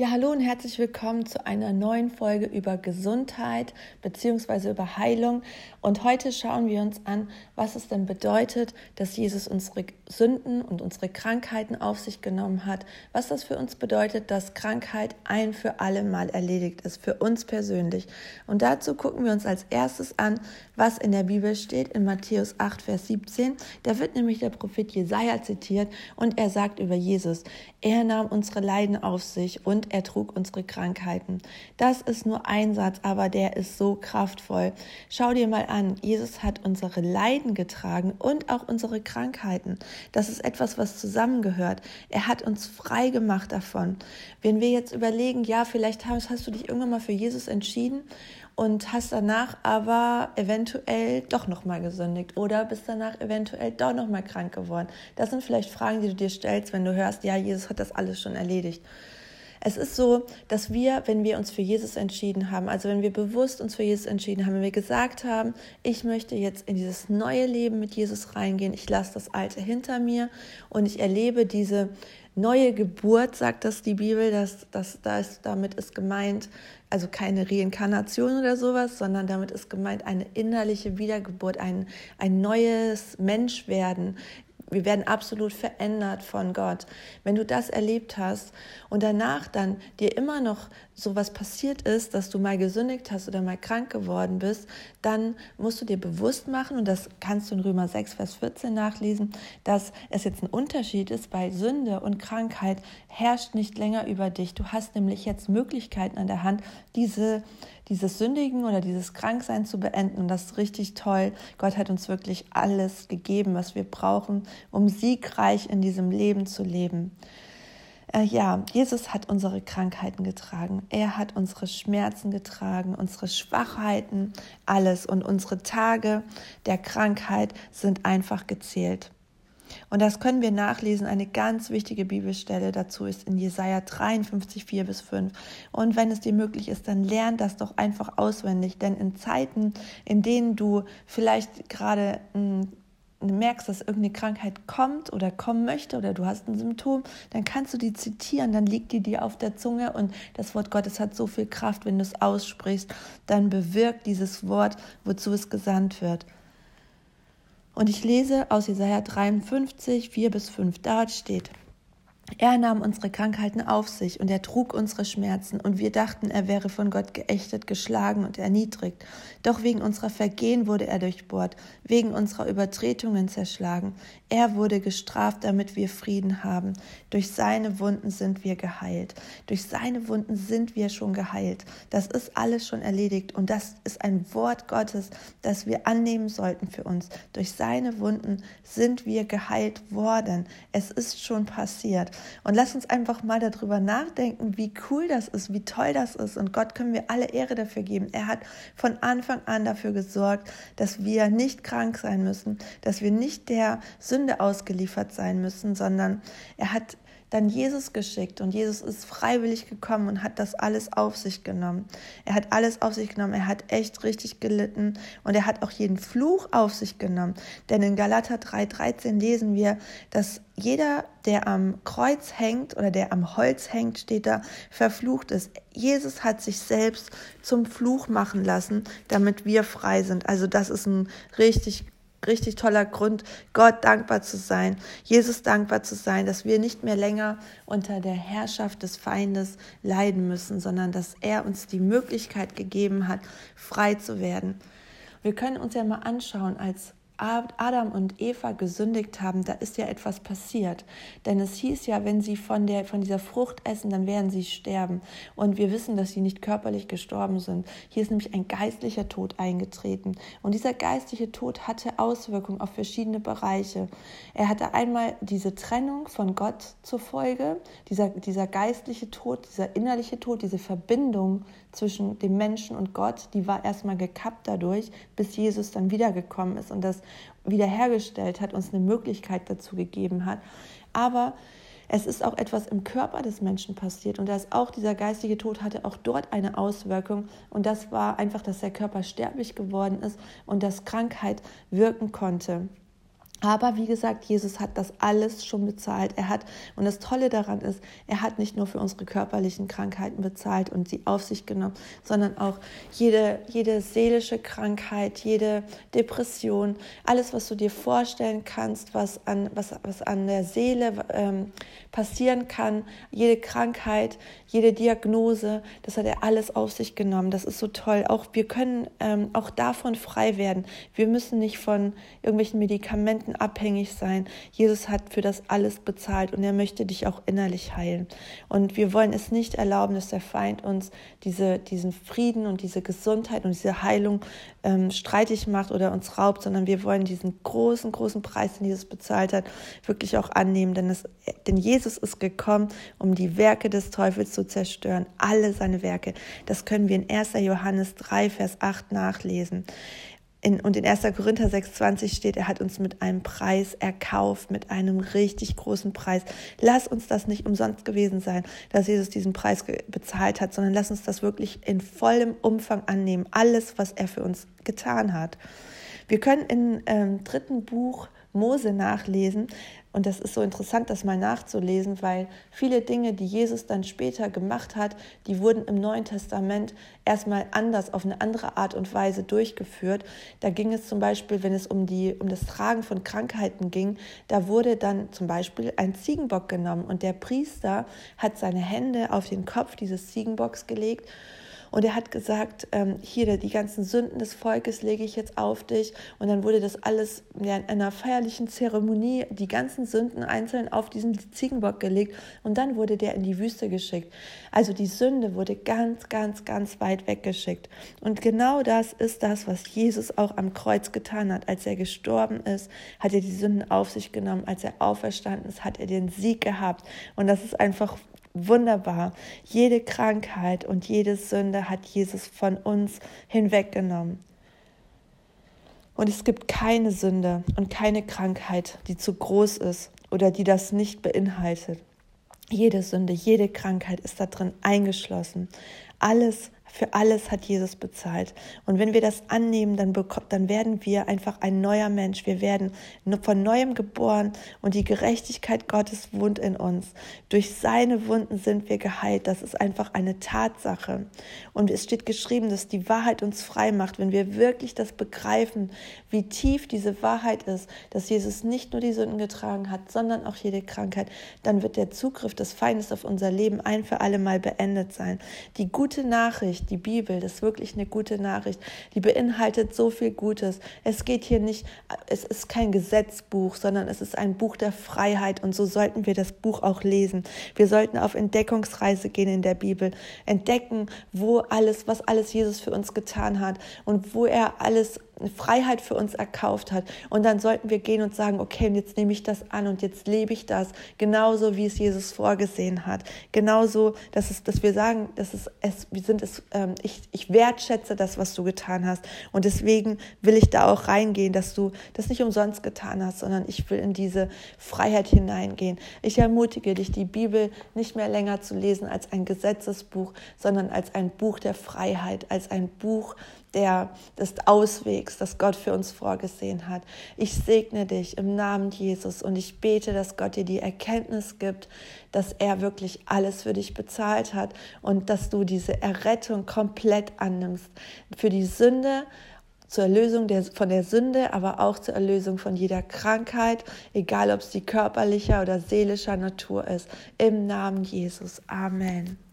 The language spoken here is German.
Ja, hallo und herzlich willkommen zu einer neuen Folge über Gesundheit bzw. über Heilung. Und heute schauen wir uns an, was es denn bedeutet, dass Jesus unsere Sünden und unsere Krankheiten auf sich genommen hat. Was das für uns bedeutet, dass Krankheit ein für alle Mal erledigt ist, für uns persönlich. Und dazu gucken wir uns als erstes an, was in der Bibel steht, in Matthäus 8, Vers 17. Da wird nämlich der Prophet Jesaja zitiert und er sagt über Jesus, er nahm unsere Leiden auf sich und er trug unsere Krankheiten. Das ist nur ein Satz, aber der ist so kraftvoll. Schau dir mal an, Jesus hat unsere Leiden getragen und auch unsere Krankheiten. Das ist etwas, was zusammengehört. Er hat uns frei gemacht davon. Wenn wir jetzt überlegen, ja, vielleicht hast, hast du dich irgendwann mal für Jesus entschieden und hast danach aber eventuell doch noch mal gesündigt oder bist danach eventuell doch noch mal krank geworden. Das sind vielleicht Fragen, die du dir stellst, wenn du hörst, ja, Jesus hat das alles schon erledigt. Es ist so, dass wir, wenn wir uns für Jesus entschieden haben, also wenn wir bewusst uns für Jesus entschieden haben, wenn wir gesagt haben, ich möchte jetzt in dieses neue Leben mit Jesus reingehen, ich lasse das Alte hinter mir und ich erlebe diese neue Geburt, sagt das die Bibel, dass, dass da ist, damit ist gemeint, also keine Reinkarnation oder sowas, sondern damit ist gemeint eine innerliche Wiedergeburt, ein, ein neues Menschwerden, wir werden absolut verändert von Gott. Wenn du das erlebt hast und danach dann dir immer noch sowas passiert ist, dass du mal gesündigt hast oder mal krank geworden bist, dann musst du dir bewusst machen, und das kannst du in Römer 6, Vers 14 nachlesen, dass es jetzt ein Unterschied ist, bei Sünde und Krankheit herrscht nicht länger über dich. Du hast nämlich jetzt Möglichkeiten an der Hand, diese dieses Sündigen oder dieses Kranksein zu beenden. Und das ist richtig toll. Gott hat uns wirklich alles gegeben, was wir brauchen, um siegreich in diesem Leben zu leben. Äh, ja, Jesus hat unsere Krankheiten getragen. Er hat unsere Schmerzen getragen, unsere Schwachheiten, alles. Und unsere Tage der Krankheit sind einfach gezählt. Und das können wir nachlesen. Eine ganz wichtige Bibelstelle dazu ist in Jesaja 53, 4 bis 5. Und wenn es dir möglich ist, dann lern das doch einfach auswendig. Denn in Zeiten, in denen du vielleicht gerade hm, merkst, dass irgendeine Krankheit kommt oder kommen möchte oder du hast ein Symptom, dann kannst du die zitieren, dann liegt die dir auf der Zunge und das Wort Gottes hat so viel Kraft, wenn du es aussprichst, dann bewirkt dieses Wort, wozu es gesandt wird. Und ich lese aus Jesaja 53, 4 bis 5. Dort steht, er nahm unsere Krankheiten auf sich und er trug unsere Schmerzen, und wir dachten, er wäre von Gott geächtet, geschlagen und erniedrigt. Doch wegen unserer Vergehen wurde er durchbohrt, wegen unserer Übertretungen zerschlagen. Er wurde gestraft, damit wir Frieden haben. Durch seine Wunden sind wir geheilt. Durch seine Wunden sind wir schon geheilt. Das ist alles schon erledigt und das ist ein Wort Gottes, das wir annehmen sollten für uns. Durch seine Wunden sind wir geheilt worden. Es ist schon passiert. Und lass uns einfach mal darüber nachdenken, wie cool das ist, wie toll das ist. Und Gott können wir alle Ehre dafür geben. Er hat von Anfang an dafür gesorgt, dass wir nicht krank sein müssen, dass wir nicht der Sünde ausgeliefert sein müssen, sondern er hat dann Jesus geschickt und Jesus ist freiwillig gekommen und hat das alles auf sich genommen. Er hat alles auf sich genommen, er hat echt richtig gelitten und er hat auch jeden Fluch auf sich genommen. Denn in Galater 3:13 lesen wir, dass jeder, der am Kreuz hängt oder der am Holz hängt, steht da, verflucht ist. Jesus hat sich selbst zum Fluch machen lassen, damit wir frei sind. Also das ist ein richtig richtig toller Grund, Gott dankbar zu sein, Jesus dankbar zu sein, dass wir nicht mehr länger unter der Herrschaft des Feindes leiden müssen, sondern dass er uns die Möglichkeit gegeben hat, frei zu werden. Wir können uns ja mal anschauen, als Adam und Eva gesündigt haben, da ist ja etwas passiert. Denn es hieß ja, wenn sie von, der, von dieser Frucht essen, dann werden sie sterben. Und wir wissen, dass sie nicht körperlich gestorben sind. Hier ist nämlich ein geistlicher Tod eingetreten. Und dieser geistliche Tod hatte Auswirkungen auf verschiedene Bereiche. Er hatte einmal diese Trennung von Gott zur Folge, dieser, dieser geistliche Tod, dieser innerliche Tod, diese Verbindung zwischen dem Menschen und Gott, die war erstmal gekappt dadurch, bis Jesus dann wiedergekommen ist und das wiederhergestellt hat, uns eine Möglichkeit dazu gegeben hat. Aber es ist auch etwas im Körper des Menschen passiert und da auch dieser geistige Tod hatte auch dort eine Auswirkung und das war einfach, dass der Körper sterblich geworden ist und dass Krankheit wirken konnte. Aber wie gesagt, Jesus hat das alles schon bezahlt. Er hat, und das Tolle daran ist, er hat nicht nur für unsere körperlichen Krankheiten bezahlt und sie auf sich genommen, sondern auch jede, jede seelische Krankheit, jede Depression, alles, was du dir vorstellen kannst, was an, was, was an der Seele ähm, passieren kann, jede Krankheit, jede Diagnose, das hat er alles auf sich genommen. Das ist so toll. Auch wir können ähm, auch davon frei werden. Wir müssen nicht von irgendwelchen Medikamenten Krankheiten abhängig sein. Jesus hat für das alles bezahlt und er möchte dich auch innerlich heilen. Und wir wollen es nicht erlauben, dass der Feind uns diese, diesen Frieden und diese Gesundheit und diese Heilung ähm, streitig macht oder uns raubt, sondern wir wollen diesen großen, großen Preis, den Jesus bezahlt hat, wirklich auch annehmen. Denn, es, denn Jesus ist gekommen, um die Werke des Teufels zu zerstören, alle seine Werke. Das können wir in 1. Johannes 3, Vers 8 nachlesen. In, und in 1. Korinther 6,20 steht, er hat uns mit einem Preis erkauft, mit einem richtig großen Preis. Lass uns das nicht umsonst gewesen sein, dass Jesus diesen Preis bezahlt hat, sondern lass uns das wirklich in vollem Umfang annehmen. Alles, was er für uns getan hat. Wir können im ähm, dritten Buch Mose nachlesen, und das ist so interessant, das mal nachzulesen, weil viele Dinge, die Jesus dann später gemacht hat, die wurden im Neuen Testament erstmal anders, auf eine andere Art und Weise durchgeführt. Da ging es zum Beispiel, wenn es um, die, um das Tragen von Krankheiten ging, da wurde dann zum Beispiel ein Ziegenbock genommen und der Priester hat seine Hände auf den Kopf dieses Ziegenbocks gelegt und er hat gesagt, ähm, hier, die ganzen Sünden des Volkes lege ich jetzt auf dich. Und dann wurde das alles ja, in einer feierlichen Zeremonie, die ganzen Sünden einzeln auf diesen Ziegenbock gelegt. Und dann wurde der in die Wüste geschickt. Also die Sünde wurde ganz, ganz, ganz weit weggeschickt. Und genau das ist das, was Jesus auch am Kreuz getan hat. Als er gestorben ist, hat er die Sünden auf sich genommen. Als er auferstanden ist, hat er den Sieg gehabt. Und das ist einfach wunderbar. Jede Krankheit und jede Sünde hat Jesus von uns hinweggenommen. Und es gibt keine Sünde und keine Krankheit, die zu groß ist oder die das nicht beinhaltet. Jede Sünde, jede Krankheit ist da drin eingeschlossen. Alles für alles hat Jesus bezahlt. Und wenn wir das annehmen, dann, dann werden wir einfach ein neuer Mensch. Wir werden von neuem geboren und die Gerechtigkeit Gottes wohnt in uns. Durch seine Wunden sind wir geheilt. Das ist einfach eine Tatsache. Und es steht geschrieben, dass die Wahrheit uns frei macht. Wenn wir wirklich das begreifen, wie tief diese Wahrheit ist, dass Jesus nicht nur die Sünden getragen hat, sondern auch jede Krankheit, dann wird der Zugriff des Feindes auf unser Leben ein für alle Mal beendet sein. Die gute Nachricht, Nachricht, die Bibel, das ist wirklich eine gute Nachricht. Die beinhaltet so viel Gutes. Es geht hier nicht, es ist kein Gesetzbuch, sondern es ist ein Buch der Freiheit und so sollten wir das Buch auch lesen. Wir sollten auf Entdeckungsreise gehen in der Bibel, entdecken, wo alles, was alles Jesus für uns getan hat und wo er alles Freiheit für uns erkauft hat. Und dann sollten wir gehen und sagen, okay, jetzt nehme ich das an und jetzt lebe ich das, genauso wie es Jesus vorgesehen hat. Genauso, dass, es, dass wir sagen, dass es, es, wir sind es, ähm, ich, ich wertschätze das, was du getan hast. Und deswegen will ich da auch reingehen, dass du das nicht umsonst getan hast, sondern ich will in diese Freiheit hineingehen. Ich ermutige dich, die Bibel nicht mehr länger zu lesen als ein Gesetzesbuch, sondern als ein Buch der Freiheit, als ein Buch, der, des Auswegs, das Gott für uns vorgesehen hat. Ich segne dich im Namen Jesus und ich bete, dass Gott dir die Erkenntnis gibt, dass er wirklich alles für dich bezahlt hat und dass du diese Errettung komplett annimmst. Für die Sünde, zur Erlösung der, von der Sünde, aber auch zur Erlösung von jeder Krankheit, egal ob sie körperlicher oder seelischer Natur ist. Im Namen Jesus. Amen.